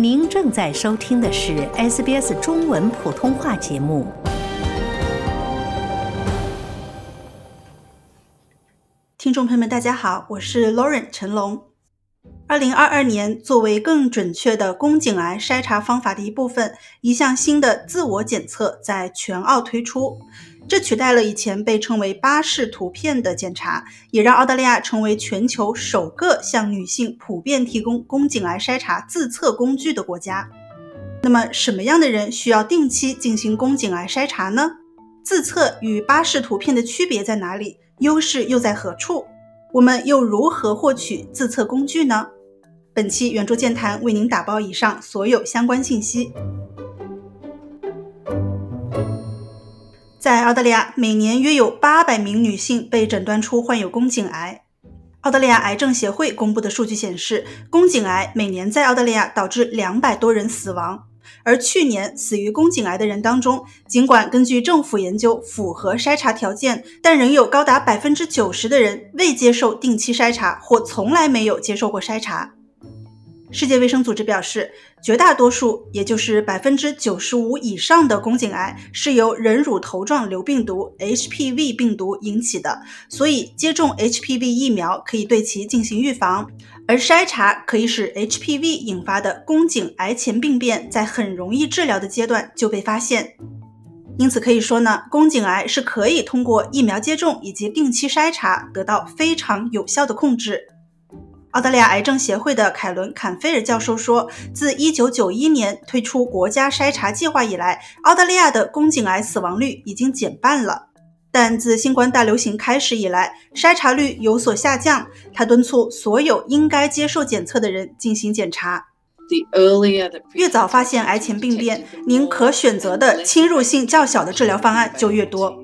您正在收听的是 SBS 中文普通话节目。听众朋友们，大家好，我是 Lauren 陈龙。二零二二年，作为更准确的宫颈癌筛查方法的一部分，一项新的自我检测在全澳推出。这取代了以前被称为巴氏图片的检查，也让澳大利亚成为全球首个向女性普遍提供宫颈癌筛查自测工具的国家。那么，什么样的人需要定期进行宫颈癌筛查呢？自测与巴氏图片的区别在哪里？优势又在何处？我们又如何获取自测工具呢？本期圆桌健谈为您打包以上所有相关信息。在澳大利亚，每年约有八百名女性被诊断出患有宫颈癌。澳大利亚癌症协会公布的数据显示，宫颈癌每年在澳大利亚导致两百多人死亡。而去年死于宫颈癌的人当中，尽管根据政府研究符合筛查条件，但仍有高达百分之九十的人未接受定期筛查或从来没有接受过筛查。世界卫生组织表示，绝大多数，也就是百分之九十五以上的宫颈癌是由人乳头状瘤病毒 （HPV） 病毒引起的，所以接种 HPV 疫苗可以对其进行预防，而筛查可以使 HPV 引发的宫颈癌前病变在很容易治疗的阶段就被发现。因此可以说呢，宫颈癌是可以通过疫苗接种以及定期筛查得到非常有效的控制。澳大利亚癌症协会的凯伦·坎菲尔教授说：“自1991年推出国家筛查计划以来，澳大利亚的宫颈癌死亡率已经减半了。但自新冠大流行开始以来，筛查率有所下降。他敦促所有应该接受检测的人进行检查。越早发现癌前病变，您可选择的侵入性较小的治疗方案就越多。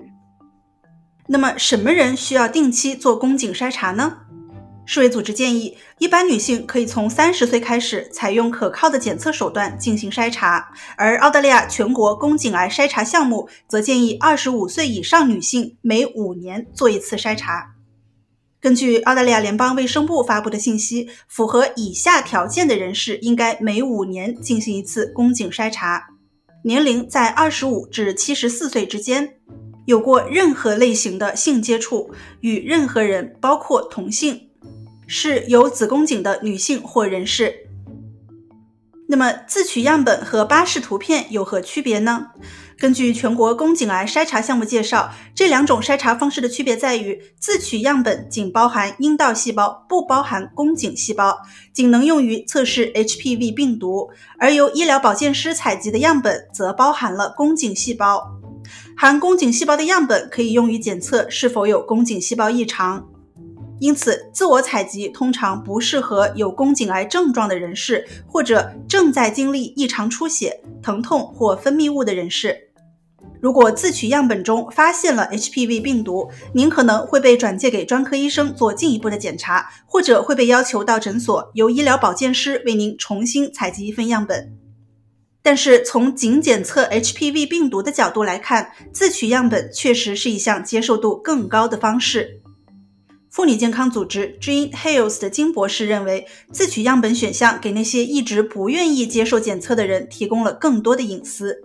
那么，什么人需要定期做宫颈筛查呢？”世卫组织建议，一般女性可以从三十岁开始采用可靠的检测手段进行筛查，而澳大利亚全国宫颈癌筛查项目则建议二十五岁以上女性每五年做一次筛查。根据澳大利亚联邦卫生部发布的信息，符合以下条件的人士应该每五年进行一次宫颈筛查：年龄在二十五至七十四岁之间，有过任何类型的性接触，与任何人，包括同性。是有子宫颈的女性或人士。那么，自取样本和巴氏图片有何区别呢？根据全国宫颈癌筛查项目介绍，这两种筛查方式的区别在于，自取样本仅包含阴道细胞，不包含宫颈细胞，仅能用于测试 HPV 病毒；而由医疗保健师采集的样本则包含了宫颈细胞。含宫颈细胞的样本可以用于检测是否有宫颈细胞异常。因此，自我采集通常不适合有宫颈癌症状的人士，或者正在经历异常出血、疼痛或分泌物的人士。如果自取样本中发现了 HPV 病毒，您可能会被转介给专科医生做进一步的检查，或者会被要求到诊所由医疗保健师为您重新采集一份样本。但是，从仅检测 HPV 病毒的角度来看，自取样本确实是一项接受度更高的方式。妇女健康组织 Jean Hales 的金博士认为，自取样本选项给那些一直不愿意接受检测的人提供了更多的隐私。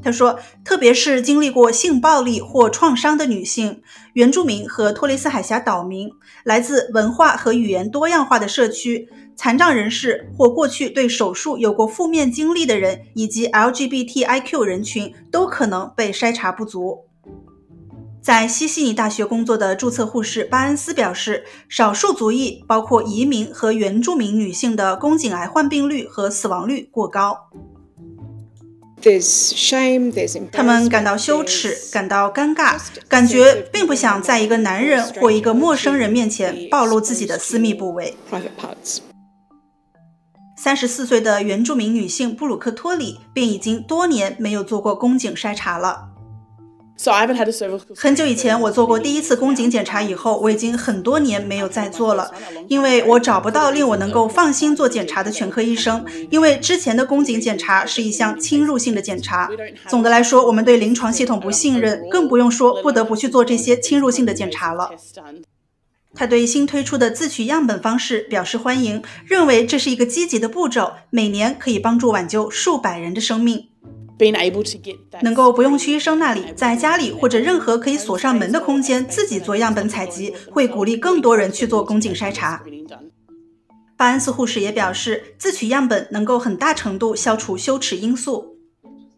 他说，特别是经历过性暴力或创伤的女性、原住民和托雷斯海峡岛民、来自文化和语言多样化的社区、残障人士或过去对手术有过负面经历的人，以及 LGBTIQ 人群，都可能被筛查不足。在西悉尼大学工作的注册护士巴恩斯表示，少数族裔，包括移民和原住民女性的宫颈癌患病率和死亡率过高。他们感到羞耻，感到尴尬，感觉并不想在一个男人或一个陌生人面前暴露自己的私密部位。三十四岁的原住民女性布鲁克托里便已经多年没有做过宫颈筛查了。很久以前，我做过第一次宫颈检查，以后我已经很多年没有再做了，因为我找不到令我能够放心做检查的全科医生。因为之前的宫颈检查是一项侵入性的检查。总的来说，我们对临床系统不信任，更不用说不得不去做这些侵入性的检查了。他对新推出的自取样本方式表示欢迎，认为这是一个积极的步骤，每年可以帮助挽救数百人的生命。能够不用去医生那里，在家里或者任何可以锁上门的空间自己做样本采集，会鼓励更多人去做宫颈筛查。巴恩斯护士也表示，自取样本能够很大程度消除羞耻因素。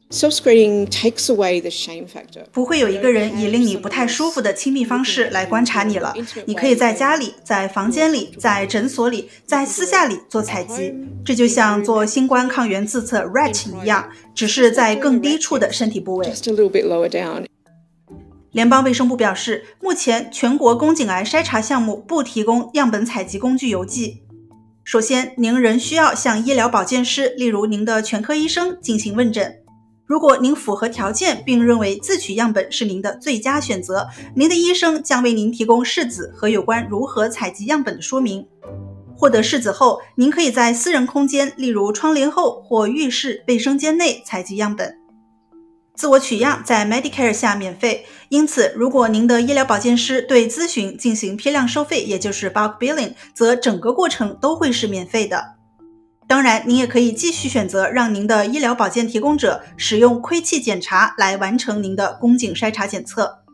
Self-screening takes away the shame factor。不会有一个人以令你不太舒服的亲密方式来观察你了。你可以在家里、在房间里、在诊所里、在私下里做采集，这就像做新冠抗原自测 RAT 一样，只是在更低处的身体部位。Just a little bit lower down。联邦卫生部表示，目前全国宫颈癌筛查项目不提供样本采集工具邮寄。首先，您仍需要向医疗保健师，例如您的全科医生进行问诊。如果您符合条件，并认为自取样本是您的最佳选择，您的医生将为您提供试纸和有关如何采集样本的说明。获得试纸后，您可以在私人空间，例如窗帘后或浴室、卫生间内采集样本。自我取样在 Medicare 下免费，因此如果您的医疗保健师对咨询进行批量收费，也就是 bulk billing，则整个过程都会是免费的。当然，您也可以继续选择让您的医疗保健提供者使用窥器检查来完成您的宫颈筛查检测。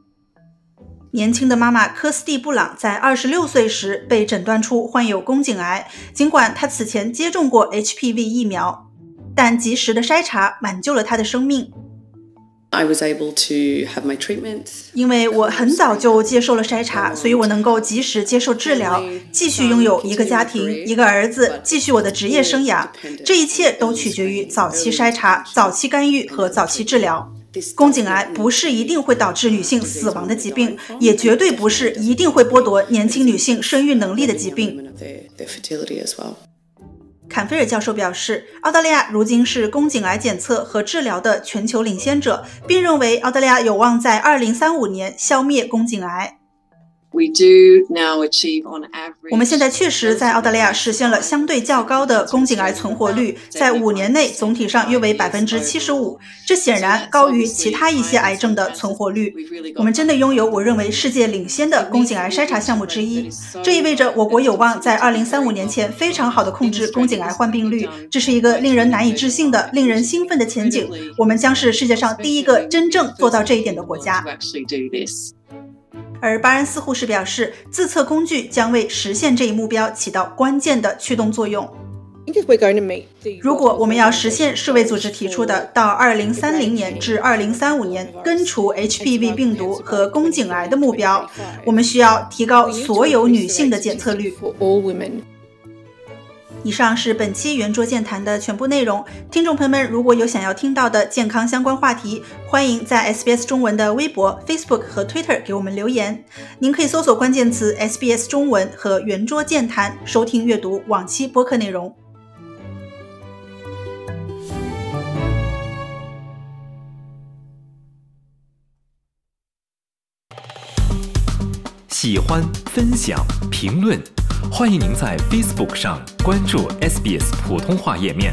年轻的妈妈科斯蒂·布朗在二十六岁时被诊断出患有宫颈癌，尽管她此前接种过 HPV 疫苗，但及时的筛查挽救了她的生命。I was able to have my treatment. 因为我很早就接受了筛查，所以我能够及时接受治疗，继续拥有一个家庭、一个儿子，继续我的职业生涯。这一切都取决于早期筛查、早期干预和早期治疗。宫颈癌不是一定会导致女性死亡的疾病，也绝对不是一定会剥夺年轻女性生育能力的疾病。坎菲尔教授表示，澳大利亚如今是宫颈癌检测和治疗的全球领先者，并认为澳大利亚有望在2035年消灭宫颈癌。我们现在确实在澳大利亚实现了相对较高的宫颈癌存活率，在五年内总体上约为百分之七十五，这显然高于其他一些癌症的存活率。我们真的拥有我认为世界领先的宫颈癌筛查项目之一，这意味着我国有望在二零三五年前非常好的控制宫颈癌患病率。这是一个令人难以置信的、令人兴奋的前景。我们将是世界上第一个真正做到这一点的国家而巴恩斯护士表示，自测工具将为实现这一目标起到关键的驱动作用。如果我们要实现世卫组织提出的到2030年至2035年根除 HPV 病毒和宫颈癌的目标，我们需要提高所有女性的检测率。以上是本期圆桌健谈的全部内容。听众朋友们，如果有想要听到的健康相关话题，欢迎在 SBS 中文的微博、Facebook 和 Twitter 给我们留言。您可以搜索关键词 SBS 中文和圆桌健谈，收听阅读往期播客内容。喜欢、分享、评论，欢迎您在 Facebook 上关注 SBS 普通话页面。